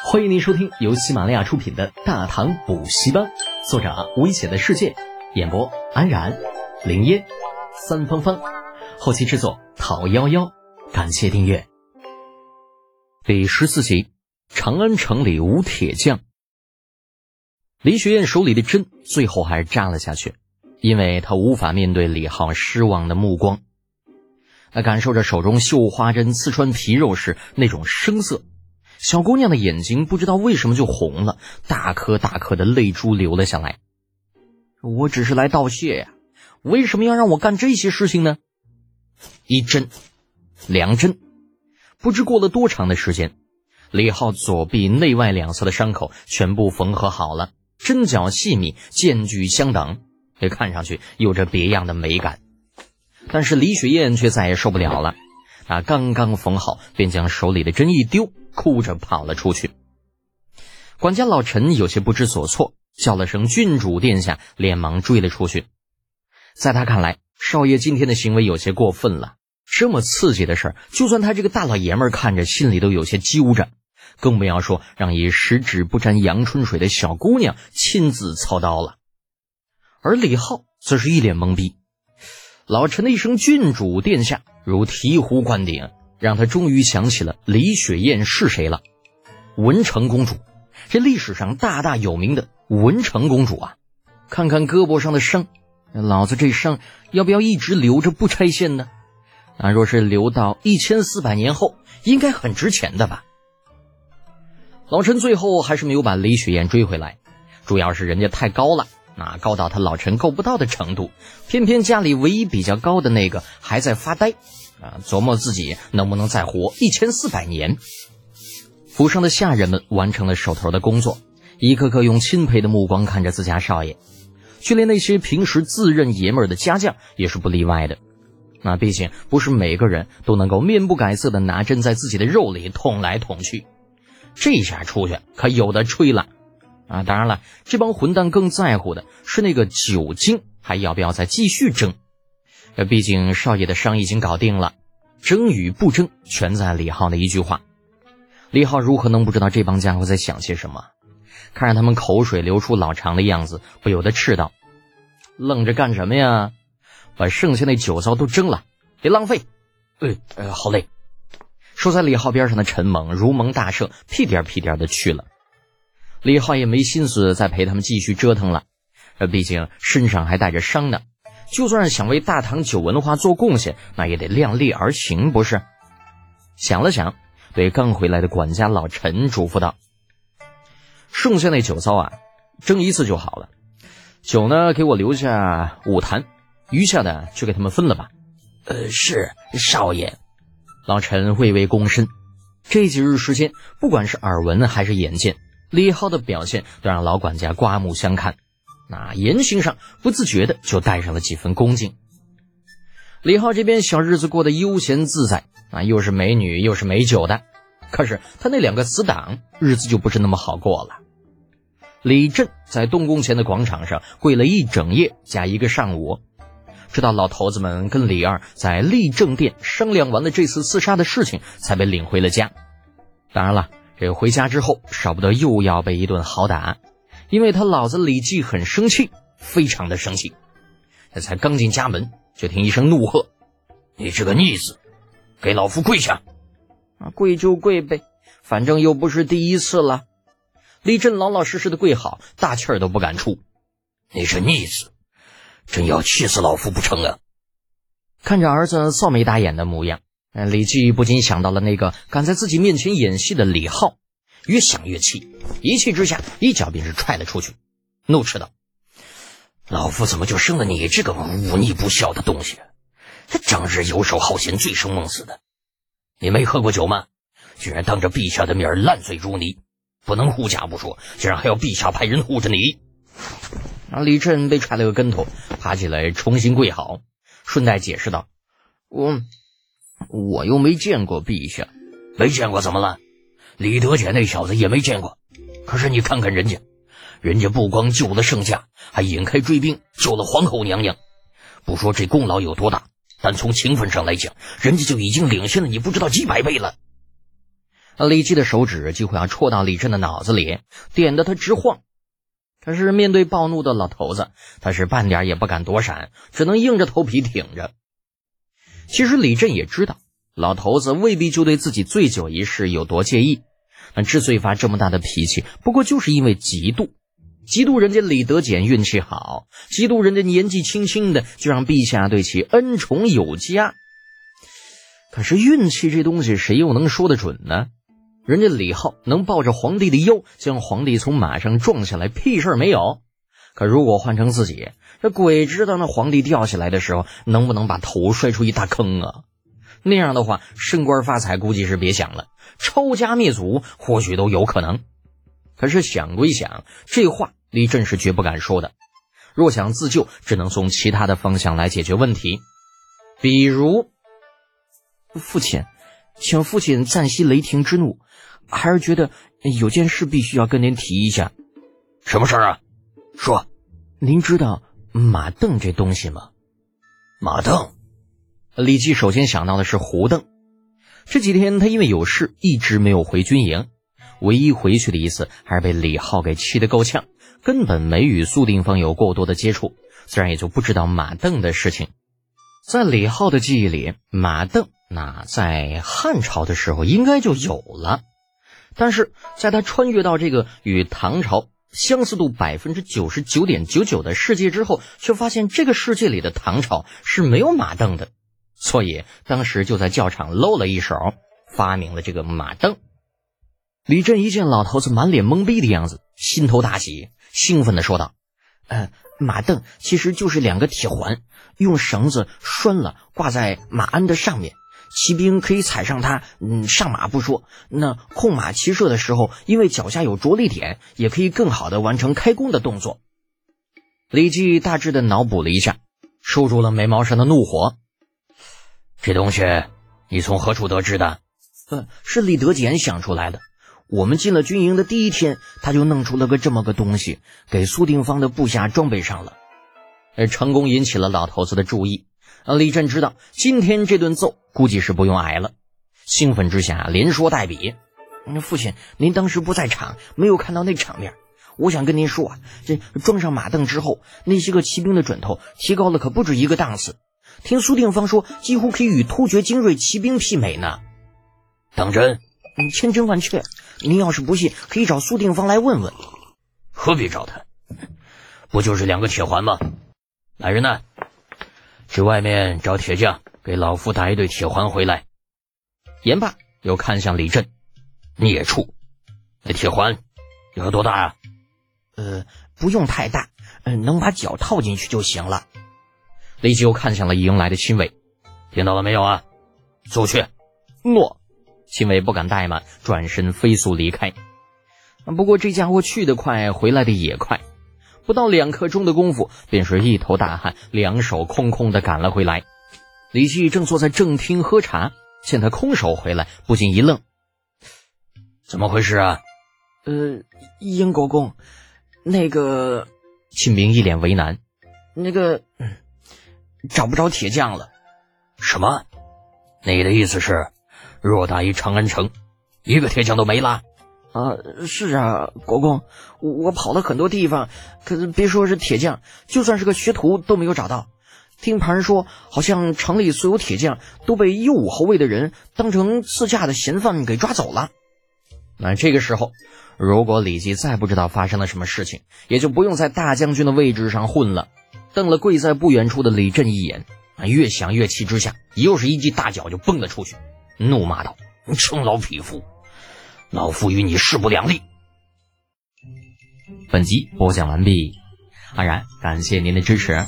欢迎您收听由喜马拉雅出品的《大唐补习班》，作者危险的世界，演播安然、林烟、三芳芳，后期制作陶幺幺。感谢订阅。第十四集：长安城里无铁匠。李雪燕手里的针最后还是扎了下去，因为她无法面对李浩失望的目光。她感受着手中绣花针刺穿皮肉时那种生涩。小姑娘的眼睛不知道为什么就红了，大颗大颗的泪珠流了下来。我只是来道谢呀，为什么要让我干这些事情呢？一针，两针，不知过了多长的时间，李浩左臂内外两侧的伤口全部缝合好了，针脚细密，间距相等，也看上去有着别样的美感。但是李雪燕却再也受不了了。他刚刚缝好，便将手里的针一丢，哭着跑了出去。管家老陈有些不知所措，叫了声“郡主殿下”，连忙追了出去。在他看来，少爷今天的行为有些过分了。这么刺激的事儿，就算他这个大老爷们看着心里都有些揪着，更不要说让一十指不沾阳春水的小姑娘亲自操刀了。而李浩则是一脸懵逼。老陈的一声“郡主殿下”如醍醐灌顶，让他终于想起了李雪燕是谁了。文成公主，这历史上大大有名的文成公主啊！看看胳膊上的伤，老子这伤要不要一直留着不拆线呢？那若是留到一千四百年后，应该很值钱的吧？老陈最后还是没有把李雪燕追回来，主要是人家太高了。那高到他老陈够不到的程度，偏偏家里唯一比较高的那个还在发呆，啊，琢磨自己能不能再活一千四百年。府上的下人们完成了手头的工作，一个个用钦佩的目光看着自家少爷，就连那些平时自认爷们儿的家将也是不例外的。那毕竟不是每个人都能够面不改色的拿针在自己的肉里捅来捅去，这下出去可有的吹了。啊，当然了，这帮混蛋更在乎的是那个酒精还要不要再继续争。呃，毕竟少爷的伤已经搞定了，争与不争全在李浩的一句话。李浩如何能不知道这帮家伙在想些什么？看着他们口水流出老长的样子，不由得斥道：“愣着干什么呀？把剩下那酒糟都蒸了，别浪费。”哎，呃，好嘞。守在李浩边上的陈猛如蒙大赦，屁颠屁颠的去了。李浩也没心思再陪他们继续折腾了，呃，毕竟身上还带着伤呢。就算是想为大唐酒文化做贡献，那也得量力而行，不是？想了想，对刚回来的管家老陈嘱咐道：“剩下那酒糟啊，蒸一次就好了。酒呢，给我留下五坛，余下的就给他们分了吧。”“呃，是少爷。”老陈微微躬身。这几日时间，不管是耳闻还是眼见。李浩的表现都让老管家刮目相看，那言行上不自觉的就带上了几分恭敬。李浩这边小日子过得悠闲自在，啊，又是美女又是美酒的，可是他那两个死党日子就不是那么好过了。李振在东宫前的广场上跪了一整夜加一个上午，直到老头子们跟李二在立正殿商量完了这次刺杀的事情，才被领回了家。当然了。这回家之后，少不得又要被一顿好打，因为他老子李记很生气，非常的生气。他才刚进家门，就听一声怒喝：“你这个逆子，给老夫跪下！”啊，跪就跪呗，反正又不是第一次了。李振老老实实的跪好，大气儿都不敢出。你这逆子，真要气死老夫不成啊！看着儿子臊眉打眼的模样。李记不禁想到了那个敢在自己面前演戏的李浩，越想越气，一气之下一脚便是踹了出去，怒斥道：“老夫怎么就生了你这个忤逆不孝的东西？他整日游手好闲，醉生梦死的。你没喝过酒吗？居然当着陛下的面烂醉如泥，不能护驾不说，竟然还要陛下派人护着你。”啊！李振被踹了个跟头，爬起来重新跪好，顺带解释道：“我。”我又没见过陛下，没见过怎么了？李德俭那小子也没见过。可是你看看人家，人家不光救了圣驾，还引开追兵救了皇后娘娘。不说这功劳有多大，但从情分上来讲，人家就已经领先了你不知道几百倍了。李记的手指几乎要戳到李振的脑子里，点得他直晃。可是面对暴怒的老头子，他是半点也不敢躲闪，只能硬着头皮挺着。其实李振也知道，老头子未必就对自己醉酒一事有多介意，之所以发这么大的脾气，不过就是因为嫉妒，嫉妒人家李德简运气好，嫉妒人家年纪轻轻的就让陛下对其恩宠有加。可是运气这东西，谁又能说得准呢？人家李浩能抱着皇帝的腰将皇帝从马上撞下来，屁事儿没有。可如果换成自己，这鬼知道那皇帝掉下来的时候能不能把头摔出一大坑啊？那样的话，升官发财估计是别想了，抄家灭族或许都有可能。可是想归想，这话李振是绝不敢说的。若想自救，只能从其他的方向来解决问题，比如，父亲，请父亲暂息雷霆之怒。还是觉得有件事必须要跟您提一下，什么事儿啊？说，您知道马镫这东西吗？马镫，李记首先想到的是胡镫。这几天他因为有事一直没有回军营，唯一回去的一次还是被李浩给气得够呛，根本没与苏定方有过多的接触，自然也就不知道马镫的事情。在李浩的记忆里，马镫那在汉朝的时候应该就有了。但是在他穿越到这个与唐朝相似度百分之九十九点九九的世界之后，却发现这个世界里的唐朝是没有马镫的，所以当时就在教场露了一手，发明了这个马镫。李振一见老头子满脸懵逼的样子，心头大喜，兴奋地说道：“呃，马镫其实就是两个铁环，用绳子拴了，挂在马鞍的上面。”骑兵可以踩上它，嗯，上马不说，那控马骑射的时候，因为脚下有着力点，也可以更好的完成开弓的动作。李记大致的脑补了一下，收住了眉毛上的怒火。这东西你从何处得知的？嗯，是李德俭想出来的。我们进了军营的第一天，他就弄出了个这么个东西，给苏定方的部下装备上了，而成功引起了老头子的注意。李振知道今天这顿揍估计是不用挨了，兴奋之下连说带比：“父亲，您当时不在场，没有看到那场面。我想跟您说啊，这装上马镫之后，那些个骑兵的准头提高了可不止一个档次。听苏定方说，几乎可以与突厥精锐骑兵媲美呢。当真？千真万确。您要是不信，可以找苏定方来问问。何必找他？不就是两个铁环吗？来人呐！去外面找铁匠，给老夫打一对铁环回来。言罢，又看向李振：“孽畜，那铁环有多大啊？”“呃，不用太大，嗯，能把脚套进去就行了。”立即又看向了迎来的亲卫：“听到了没有啊？速去！”诺。亲卫不敢怠慢，转身飞速离开。不过这家伙去得快，回来的也快。不到两刻钟的功夫，便是一头大汗，两手空空的赶了回来。李记正坐在正厅喝茶，见他空手回来，不禁一愣：“怎么回事啊？”“呃，燕国公，那个……”秦明一脸为难，“那个……找不着铁匠了。”“什么？你的意思是，偌大一长安城，一个铁匠都没了？”啊，是啊，国公，我我跑了很多地方，可是别说是铁匠，就算是个学徒都没有找到。听旁人说，好像城里所有铁匠都被右武侯卫的人当成自驾的嫌犯给抓走了。那这个时候，如果李吉再不知道发生了什么事情，也就不用在大将军的位置上混了。瞪了跪在不远处的李振一眼，啊，越想越气之下，又是一记大脚就蹦了出去，怒骂道：“生老匹夫！”老夫与你势不两立。本集播讲完毕，安然感谢您的支持。